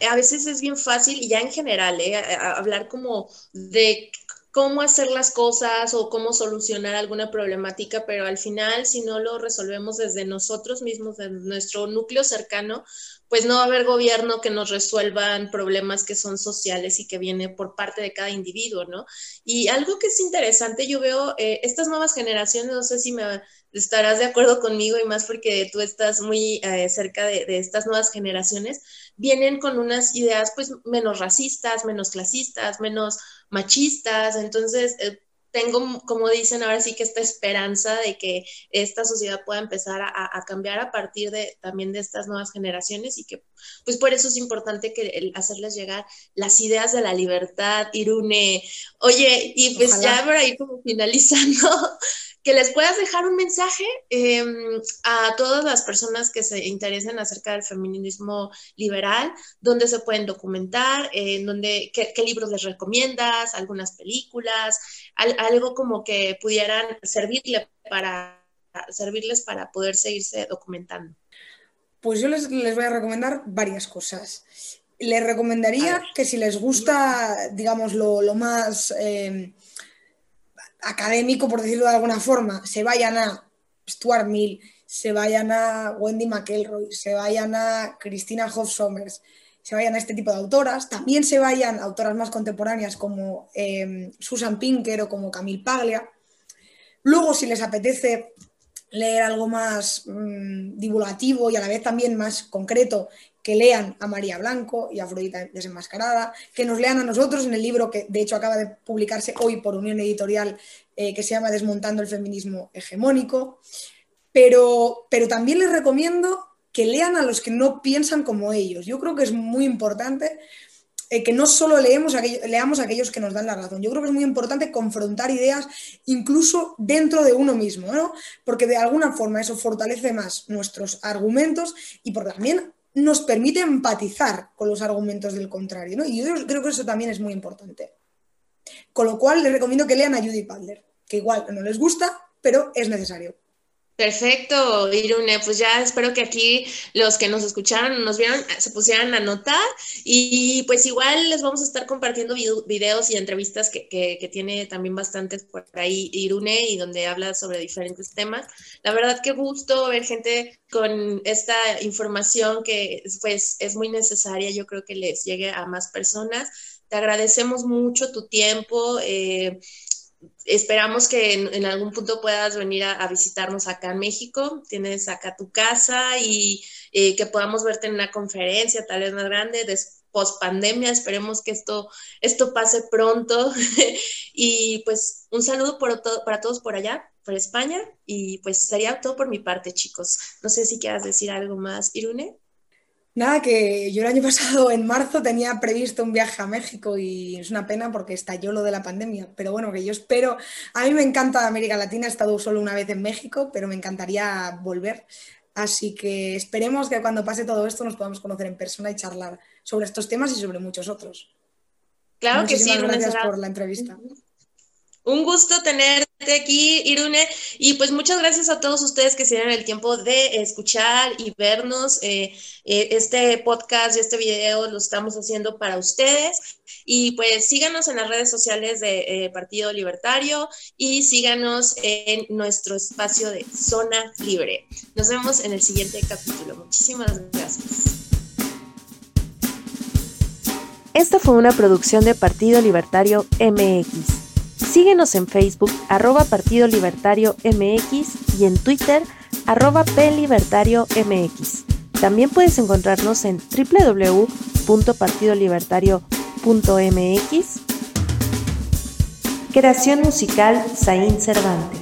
eh, a veces es bien fácil, y ya en general, ¿eh? hablar como de cómo hacer las cosas o cómo solucionar alguna problemática, pero al final, si no lo resolvemos desde nosotros mismos, de nuestro núcleo cercano, pues no va a haber gobierno que nos resuelvan problemas que son sociales y que viene por parte de cada individuo, ¿no? Y algo que es interesante, yo veo eh, estas nuevas generaciones, no sé si me estarás de acuerdo conmigo y más porque tú estás muy eh, cerca de, estas nuevas generaciones, vienen con unas ideas pues menos racistas, menos clasistas, menos machistas, entonces eh, tengo, como dicen ahora sí que esta esperanza de que esta sociedad pueda empezar a, cambiar a partir de también de estas nuevas generaciones y que pues por eso es importante que hacerles llegar las ideas de la libertad, Irune. Oye, y pues ya por ahí como finalizando, que les puedas dejar un mensaje em, a todas las personas que se interesen acerca del feminismo liberal, dónde se pueden documentar, en dónde, qué, libros les recomiendas, algunas películas, algo como que pudieran servirle para, servirles para poder seguirse documentando. Pues yo les, voy a recomendar varias cosas. Les recomendaría que si les gusta, digamos, lo, más eh, académico, por decirlo de alguna forma, se vayan a Stuart Mill, se vayan a Wendy McElroy, se vayan a Christina Hoff Sommers, se vayan a este tipo de autoras, también se vayan a autoras más contemporáneas como eh, Susan Pinker o como Camille Paglia. Luego, si les apetece leer algo más mm, divulgativo y a la vez también más concreto, que lean a María Blanco y a Afrodita Desenmascarada, que nos lean a nosotros en el libro que de hecho acaba de publicarse hoy por Unión Editorial, eh, que se llama Desmontando el Feminismo Hegemónico. Pero, pero también les recomiendo que lean a los que no piensan como ellos. Yo creo que es muy importante eh, que no solo leemos leamos a aquellos que nos dan la razón. Yo creo que es muy importante confrontar ideas incluso dentro de uno mismo, ¿no? Porque de alguna forma eso fortalece más nuestros argumentos y porque también nos permite empatizar con los argumentos del contrario, ¿no? Y yo creo que eso también es muy importante. Con lo cual les recomiendo que lean a Judy Butler, que igual no les gusta, pero es necesario. Perfecto, Irune. Pues ya espero que aquí los que nos escucharon, nos vieron, se pusieran a notar. Y pues igual les vamos a estar compartiendo videos y entrevistas que, que, tiene también bastantes por ahí Irune y donde habla sobre diferentes temas. La verdad que gusto ver gente con esta información que pues es muy necesaria. Yo creo que les llegue a más personas. Te agradecemos mucho tu tiempo. Eh, esperamos que en, algún punto puedas venir a, visitarnos acá en México. Tienes acá tu casa y eh, que podamos verte en una conferencia tal vez más grande. Post pandemia, esperemos que esto, esto pase pronto. y pues un saludo para todos por allá, por España. Y pues sería todo por mi parte, chicos. No sé si quieras decir algo más, Irune. Nada, que yo el año pasado, en marzo, tenía previsto un viaje a México y es una pena porque estalló lo de la pandemia. Pero bueno, que yo espero. A mí me encanta América Latina, he estado solo una vez en México, pero me encantaría volver. Así que esperemos que cuando pase todo esto nos podamos conocer en persona y charlar sobre estos temas y sobre muchos otros. Claro que sí. Gracias por la entrevista. Un gusto tenerte aquí, Irune. Y pues muchas gracias a todos ustedes que se dieron el tiempo de escuchar y vernos. Eh, eh, este podcast y este video lo estamos haciendo para ustedes. Y pues síganos en las redes sociales de eh, Partido Libertario y síganos en nuestro espacio de Zona Libre. Nos vemos en el siguiente capítulo. Muchísimas gracias. Esta fue una producción de Partido Libertario MX. Síguenos en Facebook, arroba Partido Libertario MX y en Twitter, arroba PLibertario MX. También puedes encontrarnos en www.partidolibertario.mx. Creación musical Zain Cervantes.